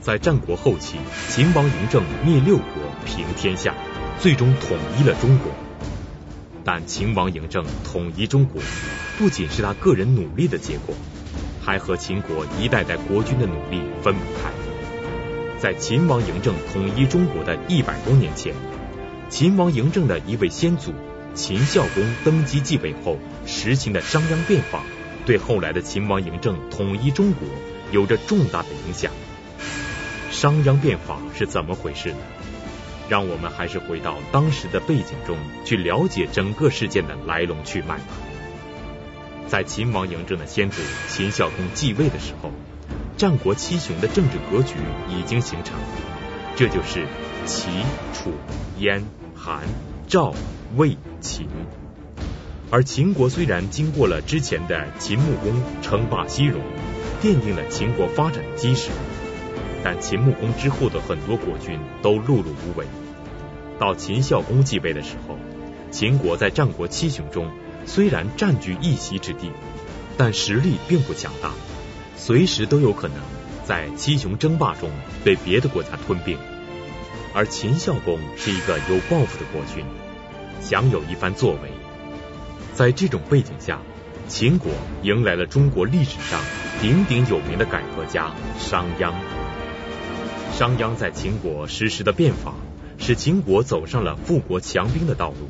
在战国后期，秦王嬴政灭六国，平天下，最终统一了中国。但秦王嬴政统一中国，不仅是他个人努力的结果，还和秦国一代代国君的努力分不开。在秦王嬴政统一中国的一百多年前，秦王嬴政的一位先祖秦孝公登基继位后实行的商鞅变法，对后来的秦王嬴政统一中国有着重大的影响。商鞅变法是怎么回事呢？让我们还是回到当时的背景中去了解整个事件的来龙去脉吧。在秦王嬴政的先祖秦孝公继位的时候，战国七雄的政治格局已经形成，这就是齐、楚、燕、韩、赵、魏、秦。而秦国虽然经过了之前的秦穆公称霸西戎，奠定了秦国发展的基石。但秦穆公之后的很多国君都碌碌无为，到秦孝公继位的时候，秦国在战国七雄中虽然占据一席之地，但实力并不强大，随时都有可能在七雄争霸中被别的国家吞并。而秦孝公是一个有抱负的国君，想有一番作为。在这种背景下，秦国迎来了中国历史上鼎鼎有名的改革家商鞅。商鞅在秦国实施的变法，使秦国走上了富国强兵的道路，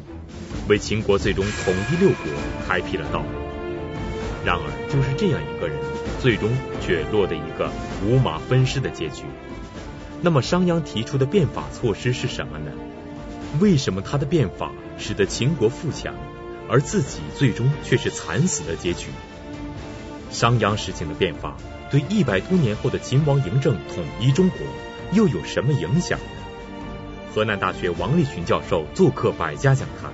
为秦国最终统一六国开辟了道路。然而，就是这样一个人，最终却落得一个五马分尸的结局。那么，商鞅提出的变法措施是什么呢？为什么他的变法使得秦国富强，而自己最终却是惨死的结局？商鞅实行的变法，对一百多年后的秦王嬴政统一中国，又有什么影响呢？河南大学王立群教授做客百家讲坛，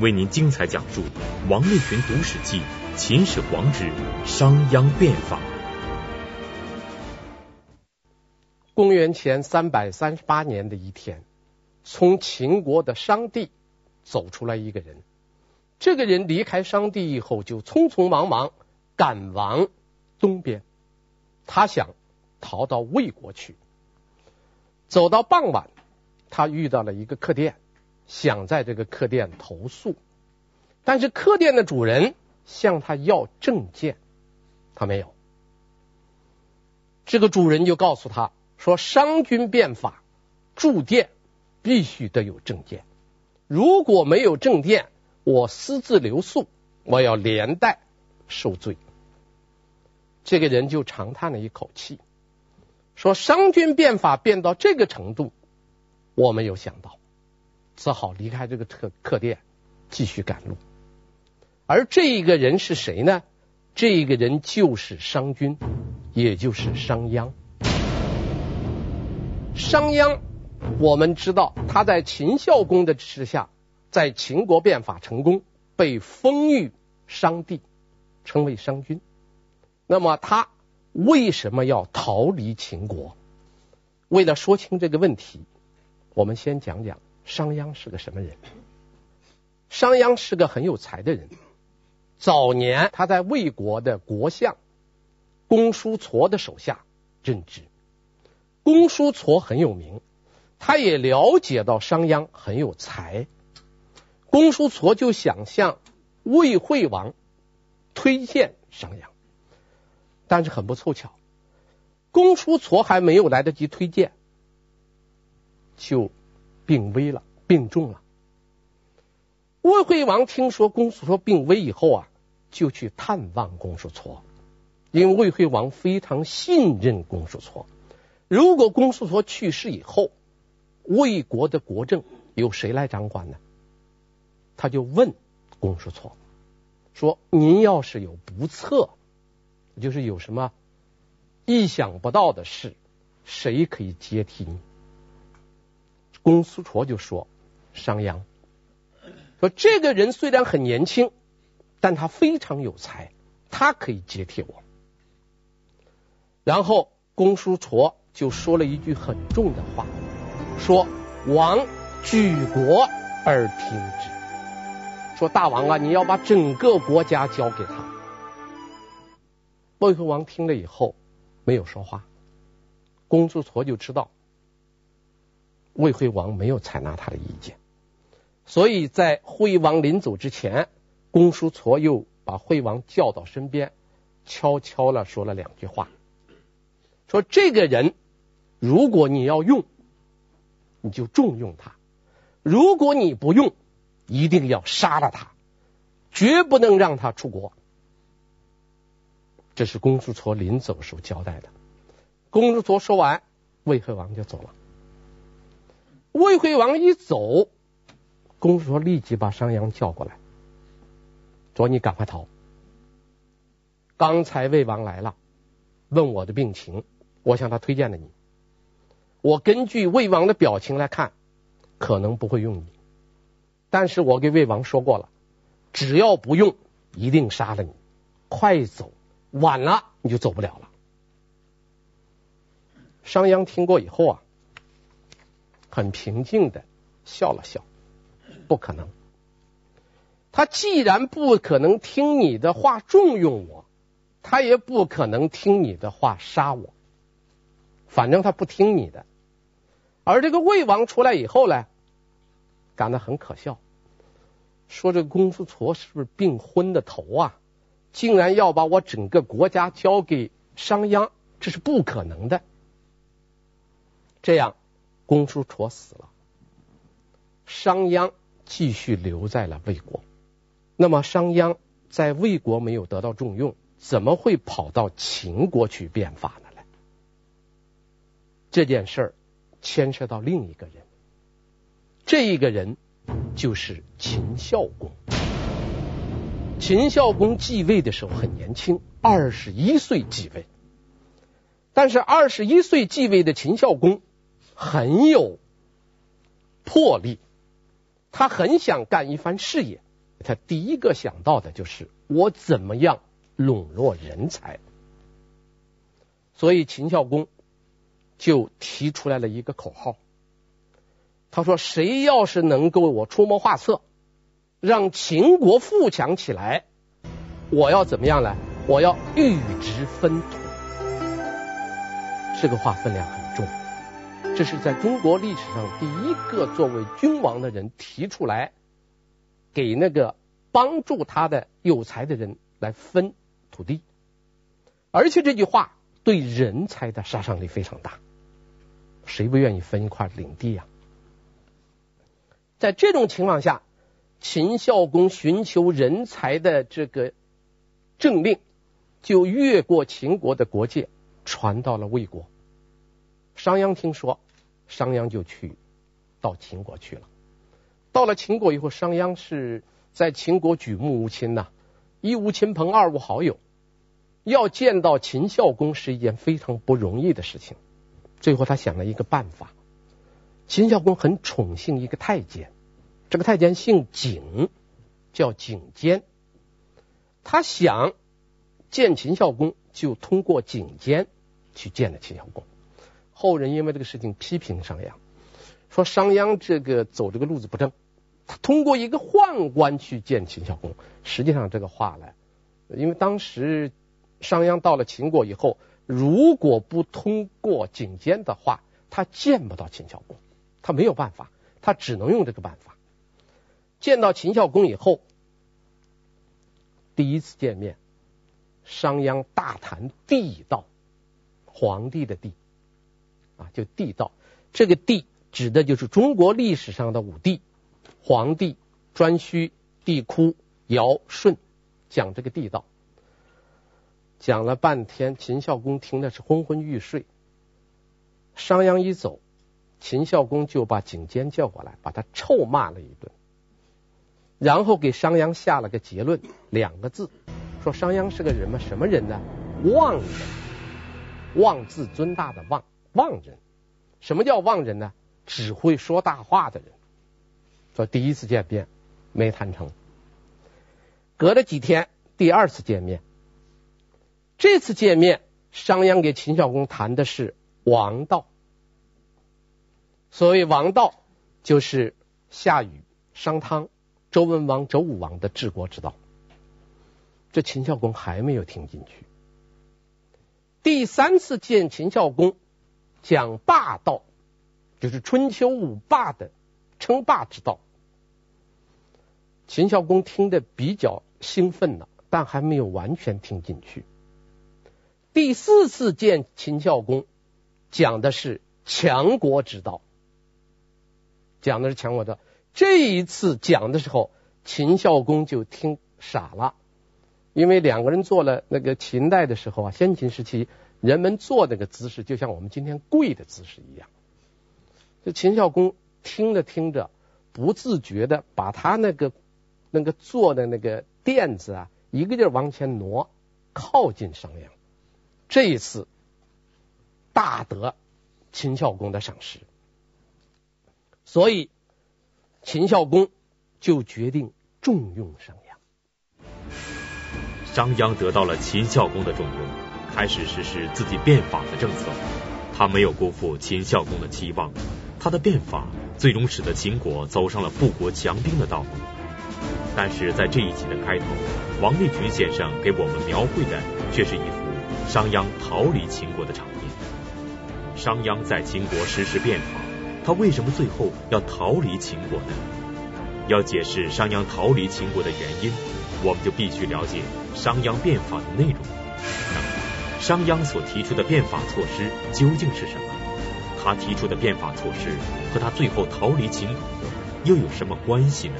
为您精彩讲述王立群读史记《秦始皇之商鞅变法》。公元前三百三十八年的一天，从秦国的商地走出来一个人。这个人离开商地以后，就匆匆忙忙赶往东边，他想逃到魏国去。走到傍晚，他遇到了一个客店，想在这个客店投宿，但是客店的主人向他要证件，他没有。这个主人就告诉他说：“商君变法，住店必须得有证件，如果没有证件，我私自留宿，我要连带受罪。”这个人就长叹了一口气。说商君变法变到这个程度，我没有想到，只好离开这个客客店，继续赶路。而这一个人是谁呢？这一个人就是商君，也就是商鞅。商鞅，我们知道他在秦孝公的支持下，在秦国变法成功，被封于商地，称为商君。那么他。为什么要逃离秦国？为了说清这个问题，我们先讲讲商鞅是个什么人。商鞅是个很有才的人。早年他在魏国的国相公叔痤的手下任职，公叔痤很有名，他也了解到商鞅很有才，公叔痤就想向魏惠王推荐商鞅。但是很不凑巧，公叔痤还没有来得及推荐，就病危了，病重了。魏惠王听说公叔痤病危以后啊，就去探望公叔痤，因为魏惠王非常信任公叔痤。如果公叔痤去世以后，魏国的国政由谁来掌管呢？他就问公叔痤说：“您要是有不测。”就是有什么意想不到的事，谁可以接替你？公叔痤就说：“商鞅，说这个人虽然很年轻，但他非常有才，他可以接替我。”然后公叔痤就说了一句很重的话，说：“王举国而听之。”说大王啊，你要把整个国家交给他。魏惠王听了以后没有说话，公叔痤就知道魏惠王没有采纳他的意见，所以在惠王临走之前，公叔痤又把惠王叫到身边，悄悄地说了两句话，说这个人如果你要用，你就重用他；如果你不用，一定要杀了他，绝不能让他出国。这是公叔痤临走时候交代的。公叔痤说完，魏惠王就走了。魏惠王一走，公叔痤立即把商鞅叫过来，说：“你赶快逃！刚才魏王来了，问我的病情，我向他推荐了你。我根据魏王的表情来看，可能不会用你，但是我给魏王说过了，只要不用，一定杀了你。快走！”晚了你就走不了了。商鞅听过以后啊，很平静的笑了笑，不可能。他既然不可能听你的话重用我，他也不可能听你的话杀我。反正他不听你的。而这个魏王出来以后呢，感到很可笑，说这公叔痤是不是病昏的头啊？竟然要把我整个国家交给商鞅，这是不可能的。这样，公叔痤死了，商鞅继续留在了魏国。那么，商鞅在魏国没有得到重用，怎么会跑到秦国去变法呢？来，这件事儿牵涉到另一个人，这一个人就是秦孝公。秦孝公继位的时候很年轻，二十一岁继位。但是二十一岁继位的秦孝公很有魄力，他很想干一番事业。他第一个想到的就是我怎么样笼络人才。所以秦孝公就提出来了一个口号，他说：“谁要是能够我出谋划策。”让秦国富强起来，我要怎么样呢？我要諭职分土。这个话分量很重，这是在中国历史上第一个作为君王的人提出来，给那个帮助他的有才的人来分土地。而且这句话对人才的杀伤力非常大，谁不愿意分一块领地呀？在这种情况下。秦孝公寻求人才的这个政令，就越过秦国的国界，传到了魏国。商鞅听说，商鞅就去到秦国去了。到了秦国以后，商鞅是在秦国举目无亲呐，一无亲朋，二无好友，要见到秦孝公是一件非常不容易的事情。最后，他想了一个办法。秦孝公很宠幸一个太监。这个太监姓景，叫景监。他想见秦孝公，就通过景监去见了秦孝公。后人因为这个事情批评商鞅，说商鞅这个走这个路子不正。他通过一个宦官去见秦孝公，实际上这个话呢，因为当时商鞅到了秦国以后，如果不通过景监的话，他见不到秦孝公，他没有办法，他只能用这个办法。见到秦孝公以后，第一次见面，商鞅大谈帝道，皇帝的帝啊，就帝道。这个帝指的就是中国历史上的五帝：黄帝、颛顼、帝喾、尧、舜，讲这个帝道。讲了半天，秦孝公听的是昏昏欲睡。商鞅一走，秦孝公就把景监叫过来，把他臭骂了一顿。然后给商鞅下了个结论，两个字，说商鞅是个人吗？什么人呢？妄人，妄自尊大的妄，妄人。什么叫妄人呢？只会说大话的人。说第一次见面没谈成，隔了几天，第二次见面，这次见面，商鞅给秦孝公谈的是王道。所谓王道，就是夏禹、商汤。周文王、周武王的治国之道，这秦孝公还没有听进去。第三次见秦孝公，讲霸道，就是春秋五霸的称霸之道。秦孝公听得比较兴奋了，但还没有完全听进去。第四次见秦孝公，讲的是强国之道，讲的是强国的。这一次讲的时候，秦孝公就听傻了，因为两个人坐了那个秦代的时候啊，先秦时期人们坐那个姿势，就像我们今天跪的姿势一样。这秦孝公听着听着，不自觉的把他那个。那个坐的那个垫子啊，一个劲儿往前挪，靠近商鞅。这一次大得秦孝公的赏识，所以秦孝公就决定重用商鞅。商鞅得到了秦孝公的重用，开始实施自己变法的政策。他没有辜负秦孝公的期望，他的变法最终使得秦国走上了富国强兵的道路。但是在这一集的开头，王立群先生给我们描绘的却是一幅商鞅逃离秦国的场面。商鞅在秦国实施变法，他为什么最后要逃离秦国呢？要解释商鞅逃离秦国的原因，我们就必须了解商鞅变法的内容。那么，商鞅所提出的变法措施究竟是什么？他提出的变法措施和他最后逃离秦国又有什么关系呢？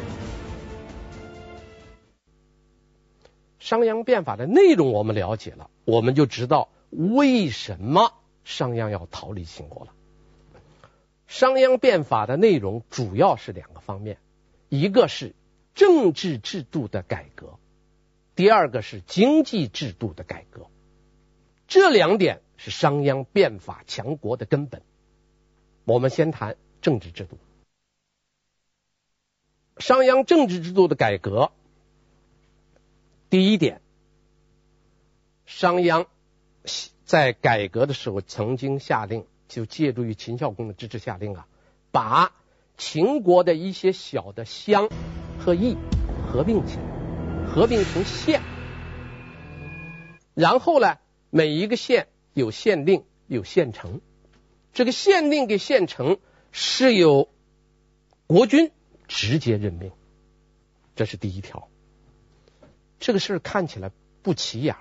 商鞅变法的内容我们了解了，我们就知道为什么商鞅要逃离秦国了。商鞅变法的内容主要是两个方面，一个是政治制度的改革，第二个是经济制度的改革。这两点是商鞅变法强国的根本。我们先谈政治制度。商鞅政治制度的改革。第一点，商鞅在改革的时候曾经下令，就借助于秦孝公的支持下令啊，把秦国的一些小的乡和邑合并起来，合并成县。然后呢，每一个县有县令，有县丞。这个县令跟县丞是由国君直接任命，这是第一条。这个事儿看起来不起眼，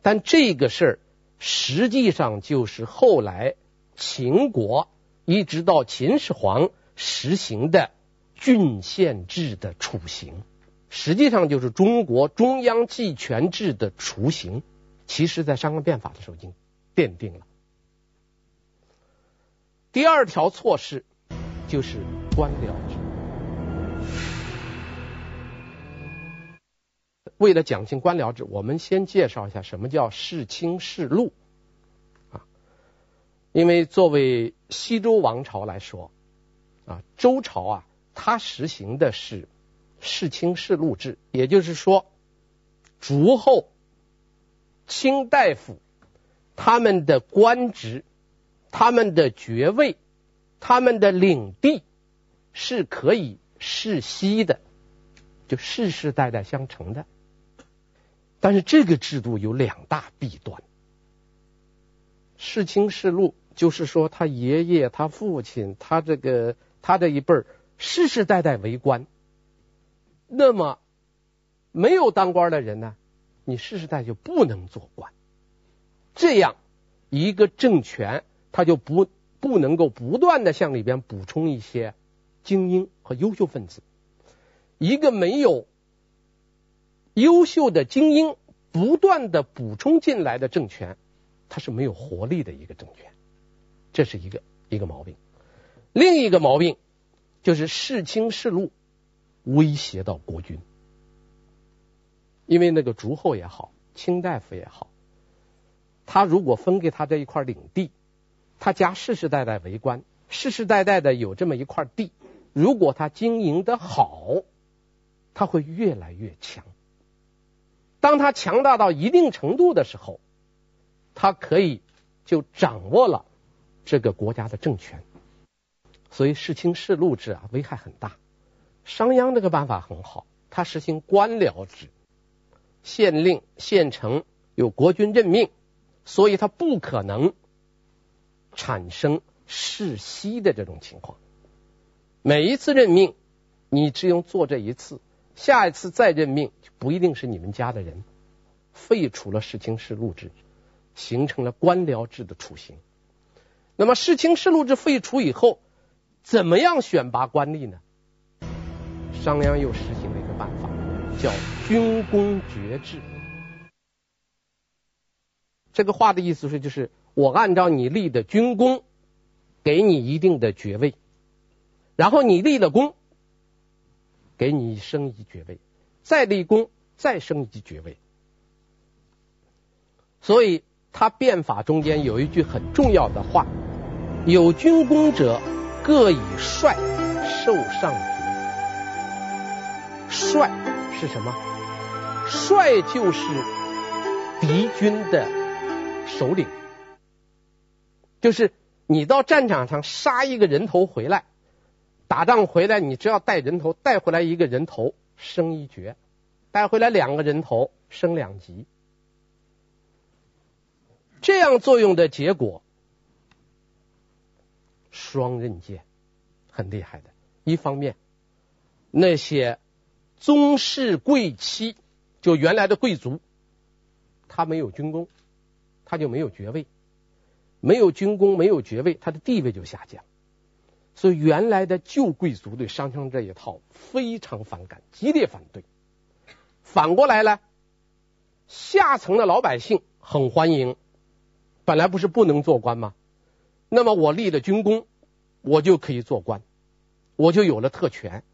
但这个事儿实际上就是后来秦国一直到秦始皇实行的郡县制的雏形，实际上就是中国中央集权制的雏形。其实，在商鞅变法的时候已经奠定了。第二条措施就是官僚制。为了讲清官僚制，我们先介绍一下什么叫世卿世禄啊。因为作为西周王朝来说啊，周朝啊，它实行的是世卿世禄制，也就是说，诸侯、卿大夫他们的官职、他们的爵位、他们的领地是可以世袭的，就世世代代相承的。但是这个制度有两大弊端。世卿世禄就是说，他爷爷、他父亲、他这个他这一辈儿世世代代为官，那么没有当官的人呢，你世世代就不能做官。这样一个政权，他就不不能够不断的向里边补充一些精英和优秀分子。一个没有。优秀的精英不断的补充进来的政权，它是没有活力的一个政权，这是一个一个毛病。另一个毛病就是世卿世禄威胁到国君，因为那个诸侯也好，卿大夫也好，他如果分给他这一块领地，他家世世代代为官，世世代代的有这么一块地，如果他经营得好，他会越来越强。当他强大到一定程度的时候，他可以就掌握了这个国家的政权。所以世卿世禄制啊，危害很大。商鞅这个办法很好，他实行官僚制，县令、县城由国君任命，所以他不可能产生世袭的这种情况。每一次任命，你只用做这一次，下一次再任命不一定是你们家的人，废除了世卿世禄制，形成了官僚制的雏形。那么世卿世禄制废除以后，怎么样选拔官吏呢？商鞅又实行了一个办法，叫军功爵制。这个话的意思是，就是我按照你立的军功，给你一定的爵位，然后你立了功，给你升一级爵位，再立功，再升一级爵位。所以他变法中间有一句很重要的话：有军功者，各以帅受上爵。帅是什么？帅就是敌军的首领，就是你到战场上杀一个人头回来，打仗回来，你只要带人头，带回来一个人头升一爵，带回来两个人头升两级。这样作用的结果，双刃剑，很厉害的。一方面，那些宗室贵戚，就原来的贵族，他没有军功。他就没有爵位，没有军功，没有爵位，他的地位就下降。所以原来的旧贵族对商鞅这一套非常反感，激烈反对。反过来呢，下层的老百姓很欢迎。本来不是不能做官吗？那么我立了军功，我就可以做官，我就有了特权。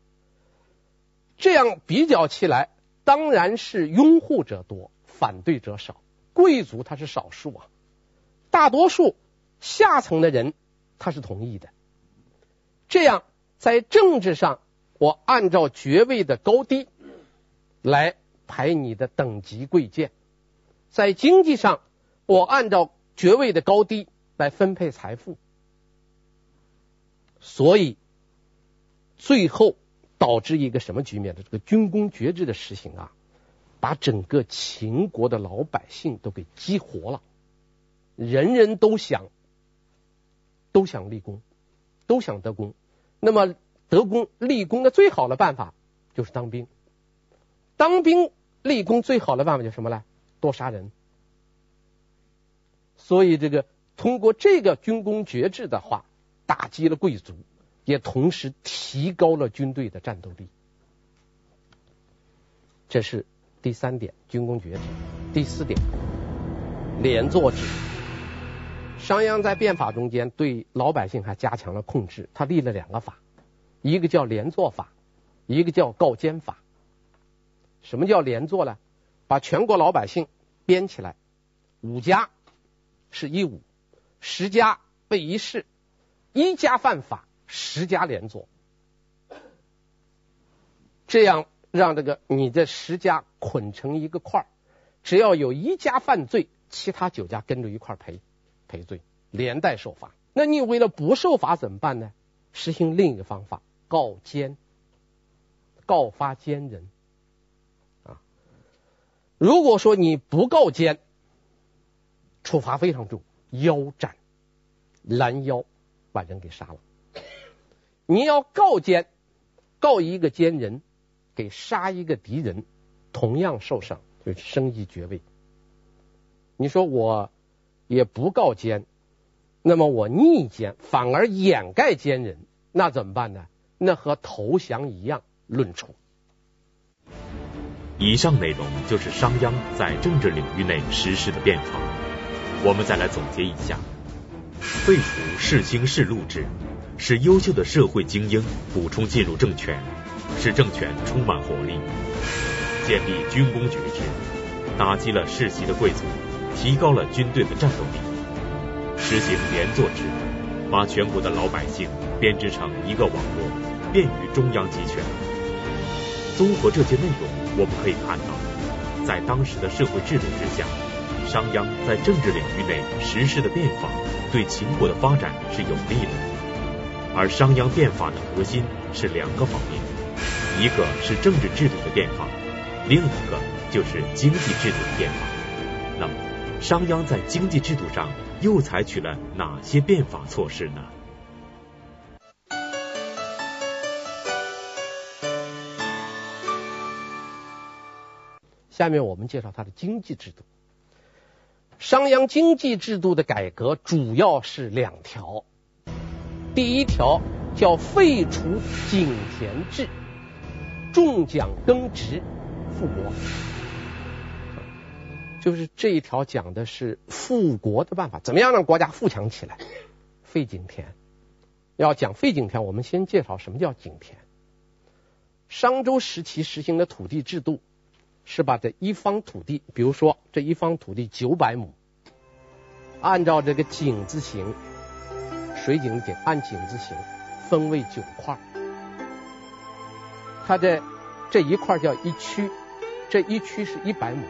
这样比较起来，当然是拥护者多，反对者少。贵族他是少数啊，大多数下层的人他是同意的。这样在政治上，我按照爵位的高低来排你的等级贵贱；在经济上，我按照爵位的高低来分配财富。所以最后导致一个什么局面的？这个军功爵制的实行啊。把整个秦国的老百姓都给激活了，人人都想都想立功，都想得功。那么得功立功的最好的办法就是当兵，当兵立功最好的办法就是什么呢？多杀人。所以这个通过这个军功爵制的话，打击了贵族，也同时提高了军队的战斗力。这是。第三点，军功爵制；第四点，连坐制。商鞅在变法中间对老百姓还加强了控制，他立了两个法，一个叫连坐法，一个叫告监法。什么叫连坐呢？把全国老百姓编起来，五家是一五，十家为一市，一家犯法，十家连坐，这样。让这个你这十家捆成一个块儿，只要有一家犯罪，其他九家跟着一块赔赔罪，连带受罚。那你为了不受罚怎么办呢？实行另一个方法，告监，告发奸人啊。如果说你不告监，处罚非常重，腰斩，拦腰把人给杀了。你要告监，告一个奸人。给杀一个敌人，同样受赏，就是升一爵位。你说我也不告奸，那么我逆奸，反而掩盖奸人，那怎么办呢？那和投降一样，论处。以上内容就是商鞅在政治领域内实施的变法。我们再来总结一下：废除世卿世禄制，使优秀的社会精英补充进入政权。使政权充满活力，建立军功爵制，打击了世袭的贵族，提高了军队的战斗力；实行连坐制，把全国的老百姓编织成一个网络，便于中央集权。综合这些内容，我们可以看到，在当时的社会制度之下，商鞅在政治领域内实施的变法，对秦国的发展是有利的。而商鞅变法的核心是两个方面。一个是政治制度的变法，另一个就是经济制度的变法。那么，商鞅在经济制度上又采取了哪些变法措施呢？下面我们介绍他的经济制度。商鞅经济制度的改革主要是两条，第一条叫废除井田制，重奖耕植，富国。就是这一条讲的是富国的办法，怎么样让国家富强起来？废井田。要讲废井田，我们先介绍什么叫井田。商周时期实行的土地制度。是把这一方土地，比如说这一方土地九百亩，按照这个井字形，水井井按井字形分为九块，它的这一块叫一区，这一区是一百亩，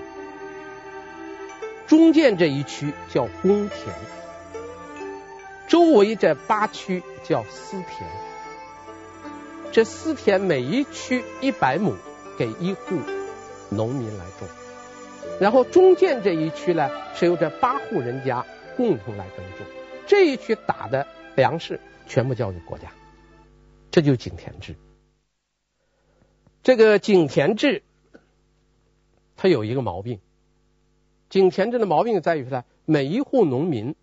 中间这一区叫公田，周围这八区叫私田，这私田每一区一百亩，给一户。农民来种，然后中间这一区呢，是由这八户人家共同来耕种，这一区打的粮食全部交给国家，这就井田制。这个井田制，它有一个毛病，井田制的毛病在于呢，每一户农民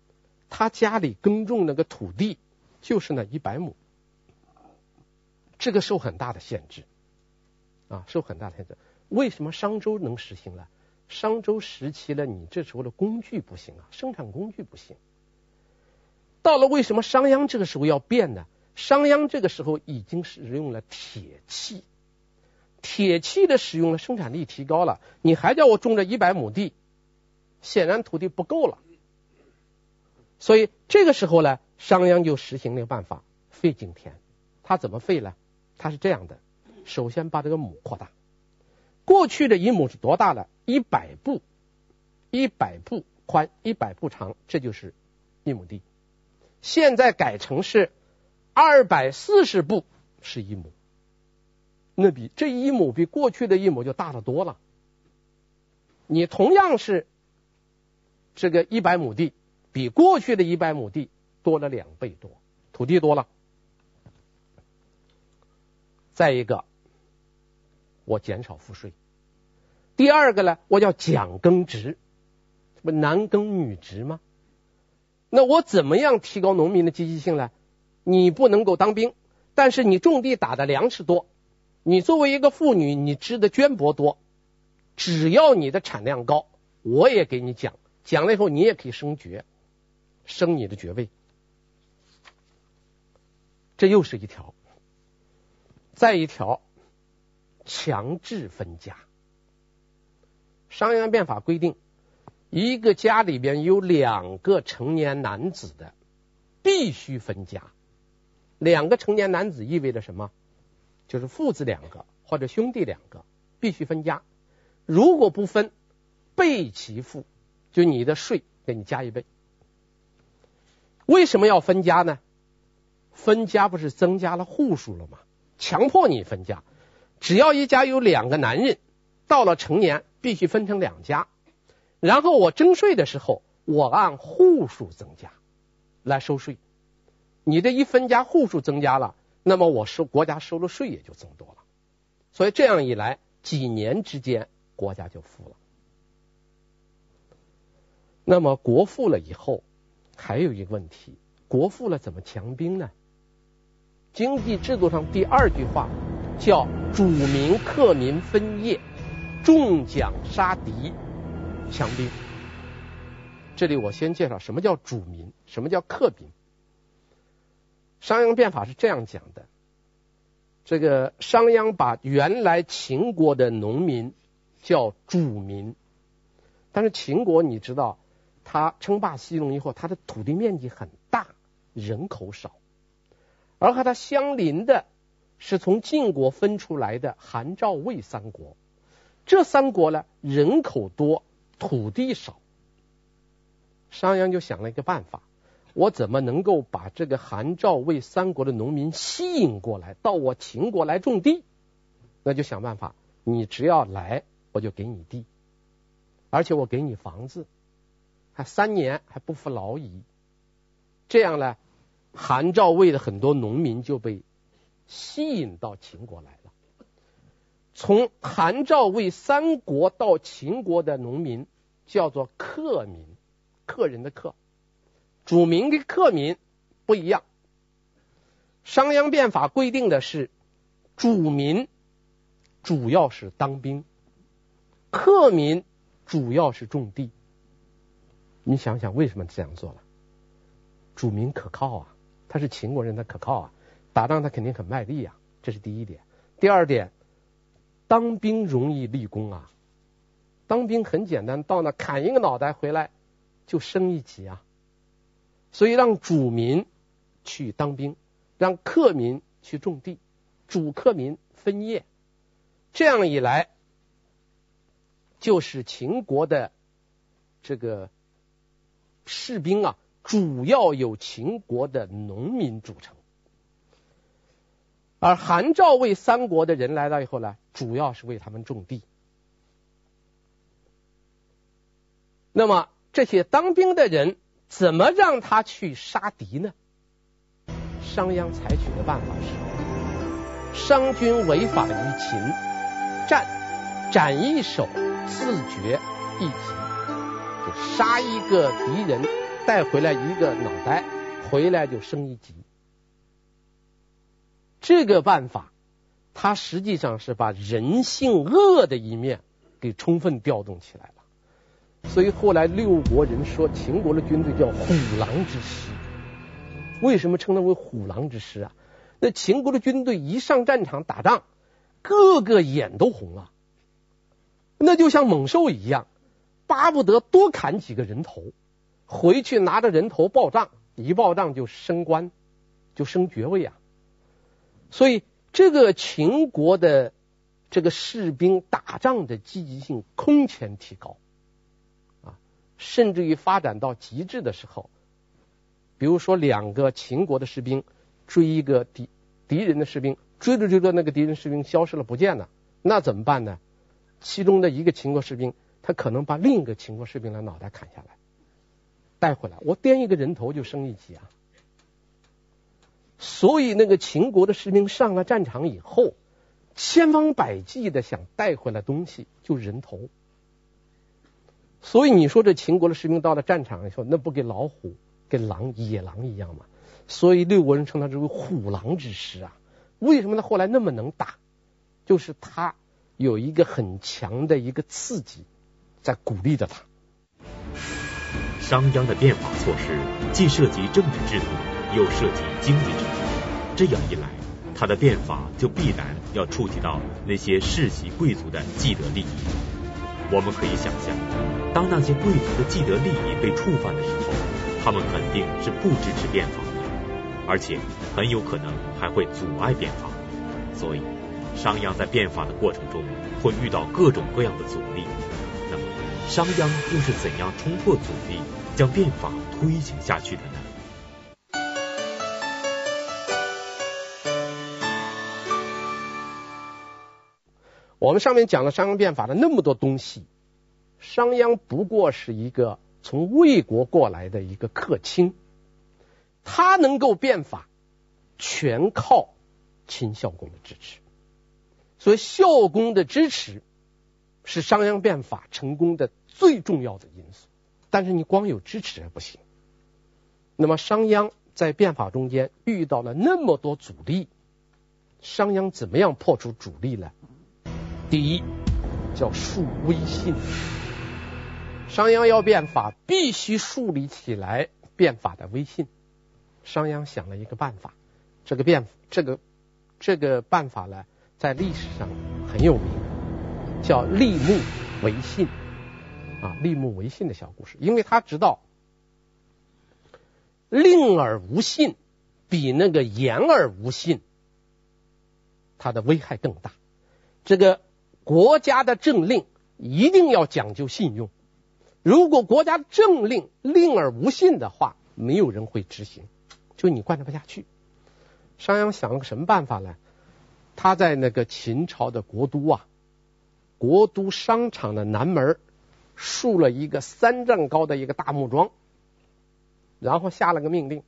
他家里耕种那个土地就是那一百亩，这个受很大的限制，啊，受很大的限制。为什么商周能实行呢？商周时期呢，你这时候的工具不行啊，生产工具不行。到了为什么商鞅这个时候要变呢？商鞅这个时候已经使用了铁器，铁器的使用了，生产力提高了。你还叫我种这一百亩地，显然土地不够了。所以这个时候呢，商鞅就实行了一个办法，废井田。他怎么废呢？他是这样的：首先把这个亩扩大。过去的一亩是多大呢？一百步，一百步宽，一百步长，这就是一亩地。现在改成是二百四十步是一亩，那比这一亩比过去的一亩就大得多了。你同样是这个一百亩地，比过去的一百亩地多了两倍多，土地多了。再一个。我减少赋税。第二个呢，我叫奖耕植，不男耕女织吗？那我怎么样提高农民的积极性呢？你不能够当兵，但是你种地打的粮食多，你作为一个妇女，你织的绢帛多，只要你的产量高，我也给你奖，讲了以后你也可以升爵，升你的爵位。这又是一条，再一条。强制分家。商鞅变法规定，一个家里边有两个成年男子的，必须分家。两个成年男子意味着什么？就是父子两个或者兄弟两个必须分家。如果不分，倍其父，就你的税给你加一倍。为什么要分家呢？分家不是增加了户数了吗？强迫你分家。只要一家有两个男人，到了成年必须分成两家，然后我征税的时候，我按户数增加来收税。你这一分家户数增加了，那么我收国家收的税也就增多了。所以这样一来，几年之间国家就富了。那么国富了以后，还有一个问题：国富了怎么强兵呢？经济制度上第二句话。叫主民克民分业，重奖杀敌，强兵。这里我先介绍什么叫主民，什么叫克民。商鞅变法是这样讲的：这个商鞅把原来秦国的农民叫主民，但是秦国你知道，他称霸西戎以后，他的土地面积很大，人口少，而和他相邻的。是从晋国分出来的韩赵魏三国，这三国呢，人口多，土地少。商鞅就想了一个办法，我怎么能够把这个韩赵魏三国的农民吸引过来，到我秦国来种地？那就想办法，你只要来，我就给你地，而且我给你房子，还三年还不服劳役。这样呢，韩赵魏的很多农民就被吸引到秦国来了。从韩赵魏三国到秦国的农民叫做客民，客人的客，主民的客民不一样。商鞅变法规定的是，主民主要是当兵，客民主要是种地。你想想为什么这样做了？主民可靠啊，他是秦国人，他可靠啊，打仗他肯定很卖力啊，这是第一点。第二点，当兵容易立功啊，当兵很简单，到那砍一个脑袋回来就升一级啊。所以让主民去当兵，让客民去种地，主客民分业，这样一来，就是秦国的这个士兵啊。主要由秦国的农民组成，而韩赵魏三国的人来了以后呢，主要是为他们种地。那么这些当兵的人怎么让他去杀敌呢？商鞅采取的办法是：商军违法于秦，战斩一手，自绝一级，杀一个敌人。带回来一个脑袋，回来就升一级。这个办法，它实际上是把人性恶的一面给充分调动起来了。所以后来六国人说秦国的军队叫虎狼之师。为什么称它为虎狼之师啊？那秦国的军队一上战场打仗，个个眼都红了，那就像猛兽一样，巴不得多砍几个人头。回去拿着人头报账，一报账就升官，就升爵位啊。所以这个秦国的这个士兵打仗的积极性空前提高啊，甚至于发展到极致的时候，比如说两个秦国的士兵追一个敌敌人的士兵，追着追着那个敌人士兵消失了不见了，那怎么办呢？其中的一个秦国士兵，他可能把另一个秦国士兵的脑袋砍下来。带回来，我掂一个人头就升一级啊！所以那个秦国的士兵上了战场以后，千方百计的想带回来东西，就人头。所以你说这秦国的士兵到了战场以后，那不跟老虎、跟狼、野狼一样吗？所以六国人称他之为虎狼之师啊！为什么他后来那么能打？就是他有一个很强的一个刺激，在鼓励着他。商鞅的变法措施既涉及政治制度，又涉及经济制度，这样一来，他的变法就必然要触及到那些世袭贵族的既得利益。我们可以想象，当那些贵族的既得利益被触犯的时候，他们肯定是不支持变法的，而且很有可能还会阻碍变法。所以，商鞅在变法的过程中会遇到各种各样的阻力。商鞅又是怎样冲破阻力？将变法推行下去的呢？我们上面讲了商鞅变法的那么多东西，商鞅不过是一个从魏国过来的一个客卿，他能够变法，全靠秦孝公的支持。所以孝公的支持是商鞅变法成功的最重要的因素。但是你光有支持还不行。那么商鞅在变法中间遇到了那么多阻力，商鞅怎么样破除阻力呢？第一叫树威信。商鞅要变法，必须树立起来变法的威信。商鞅想了一个办法，这个变这个这个办法呢，在历史上很有名，叫立木为信。啊，立木为信的小故事，因为他知道令而无信比那个言而无信，它的危害更大。这个国家的政令一定要讲究信用，如果国家政令令而无信的话，没有人会执行，就你贯彻不下去。商鞅想了个什么办法呢？他在那个秦朝的国都啊，国都商场的南门。竖了一个三丈高的一个大木桩，然后下了个命令，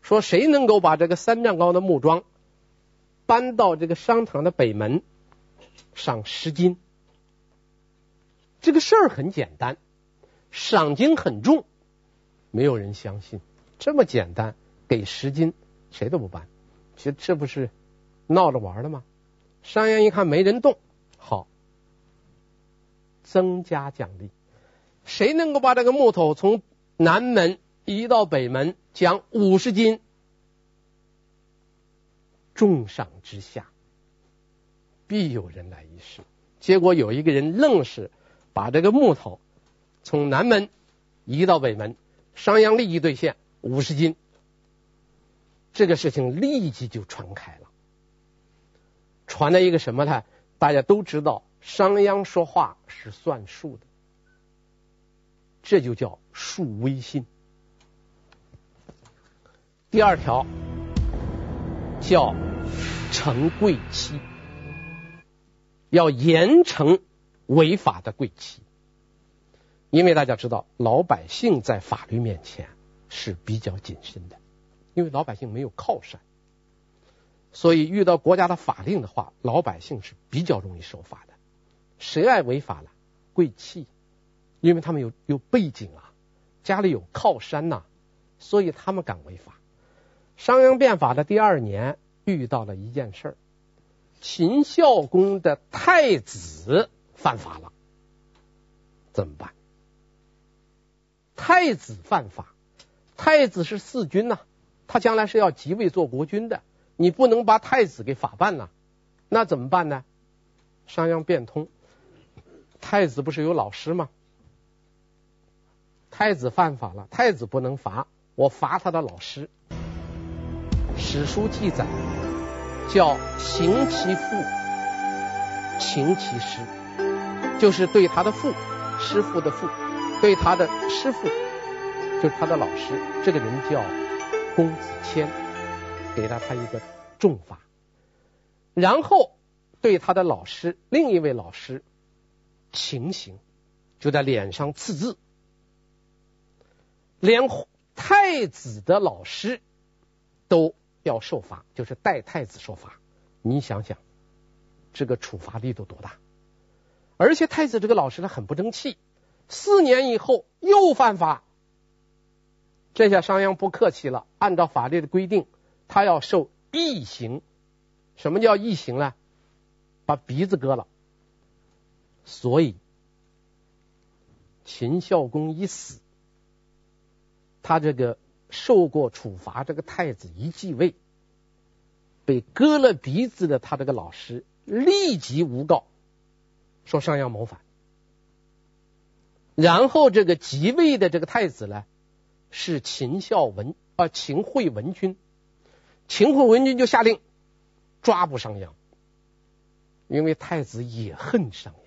说谁能够把这个三丈高的木桩搬到这个商场的北门，赏十金。这个事儿很简单，赏金很重，没有人相信。这么简单，给十金，谁都不搬。其实这不是闹着玩的吗？商鞅一看没人动，好，增加奖励。谁能够把这个木头从南门移到北门，奖五十斤。重赏之下，必有人来一试。结果有一个人愣是把这个木头从南门移到北门，商鞅立即兑现五十斤。这个事情立即就传开了，传了一个什么呢？大家都知道，商鞅说话是算数的，这就叫树威信。第二条叫惩贵戚，要严惩违法的贵戚，因为大家知道，老百姓在法律面前是比较谨慎的。因为老百姓没有靠山，所以遇到国家的法令的话，老百姓是比较容易守法的。谁爱违法了？贵戚，因为他们有有背景啊，家里有靠山呐、所以他们敢违法。商鞅变法的第二年，遇到了一件事儿，秦孝公的太子犯法了，怎么办？太子犯法，太子是四君呐、他将来是要即位做国君的，你不能把太子给法办了，那怎么办呢？商鞅变通，太子不是有老师吗？太子犯法了，太子不能罚，我罚他的老师。史书记载叫刑其父，惩其师，就是对他的父，师父的父，对他的师父，就是他的老师，这个人叫。公子虔给了他一个重罚，然后对他的老师另一位老师情刑，就在脸上刺字，连太子的老师都要受罚，就是代太子受罚。你想想，这个处罚力度多大？而且太子这个老师他很不争气，四年以后又犯法。这下商鞅不客气了，按照法律的规定，他要受羿刑。什么叫羿刑呢？把鼻子割了。所以秦孝公一死，他这个受过处罚这个太子一继位，被割了鼻子的他这个老师立即诬告，说商鞅谋反。然后这个即位的这个太子呢，是秦孝文啊，秦惠文君，秦惠文君就下令抓捕商鞅，因为太子也恨商鞅。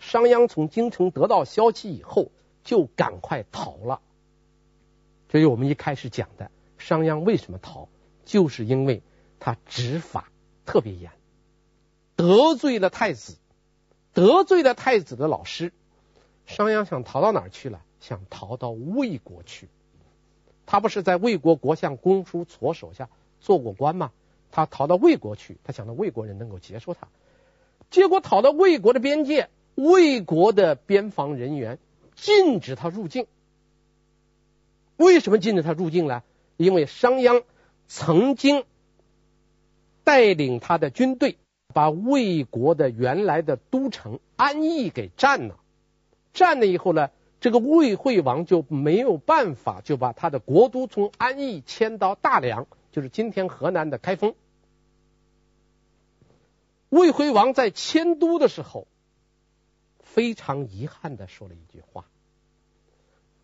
商鞅从京城得到消息以后，就赶快逃了。这是我们一开始讲的，商鞅为什么逃，就是因为他执法特别严，得罪了太子，得罪了太子的老师。商鞅想逃到哪儿去了？想逃到魏国去，他不是在魏国国相公叔痤手下做过官吗？他逃到魏国去，他想到魏国人能够接受他，结果逃到魏国的边界，魏国的边防人员禁止他入境。为什么禁止他入境呢？因为商鞅曾经带领他的军队把魏国的原来的都城安邑给占了，占了以后呢？这个魏惠王就没有办法，就把他的国都从安邑迁到大梁，就是今天河南的开封。魏惠王在迁都的时候，非常遗憾地说了一句话：“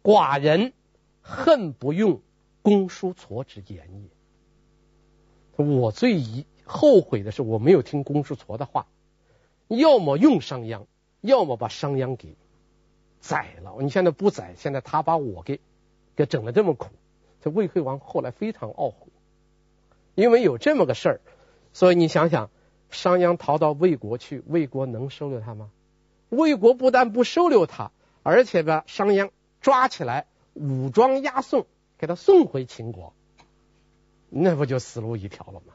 寡人恨不用公叔痤之言也。”我最遗后悔的是我没有听公叔痤的话，要么用商鞅，要么把商鞅给。宰了！你现在不宰，现在他把我给给整的这么苦。这魏惠王后来非常懊悔，因为有这么个事儿，所以你想想，商鞅逃到魏国去，魏国能收留他吗？魏国不但不收留他，而且把商鞅抓起来，武装押送，给他送回秦国，那不就死路一条了吗？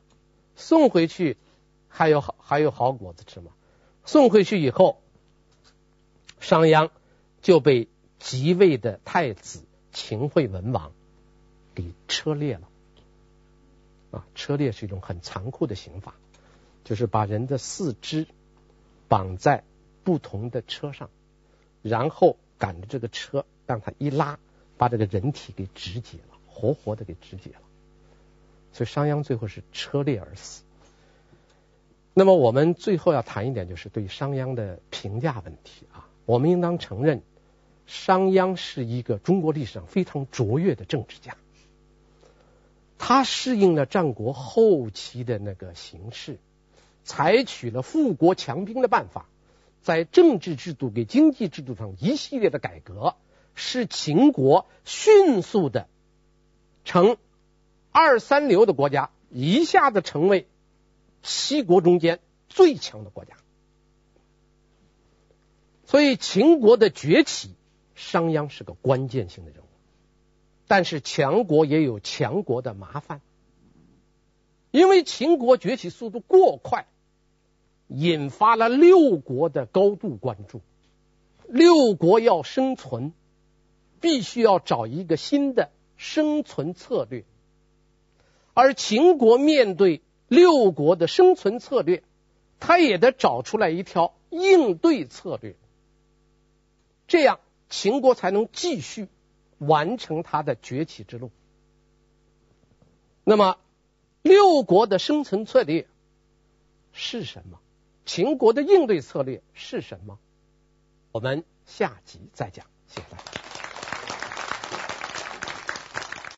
送回去还有好还有好果子吃吗？送回去以后，商鞅就被即位的太子秦惠文王给车裂了。啊，车裂是一种很残酷的刑法，就是把人的四肢绑在不同的车上，然后赶着这个车让他一拉，把这个人体给肢解了，活活的给肢解了。所以商鞅最后是车裂而死。那么我们最后要谈一点，就是对商鞅的评价问题啊。我们应当承认，商鞅是一个中国历史上非常卓越的政治家。他适应了战国后期的那个形势，采取了富国强兵的办法，在政治制度给经济制度上一系列的改革，使秦国迅速的成二三流的国家一下子成为七国中间最强的国家。所以秦国的崛起，商鞅是个关键性的人物。但是强国也有强国的麻烦，因为秦国崛起速度过快，引发了六国的高度关注。六国要生存，必须要找一个新的生存策略，而秦国面对六国的生存策略，他也得找出来一条应对策略，这样秦国才能继续。完成他的崛起之路。那么，六国的生存策略是什么？秦国的应对策略是什么？我们下集再讲。谢谢大家。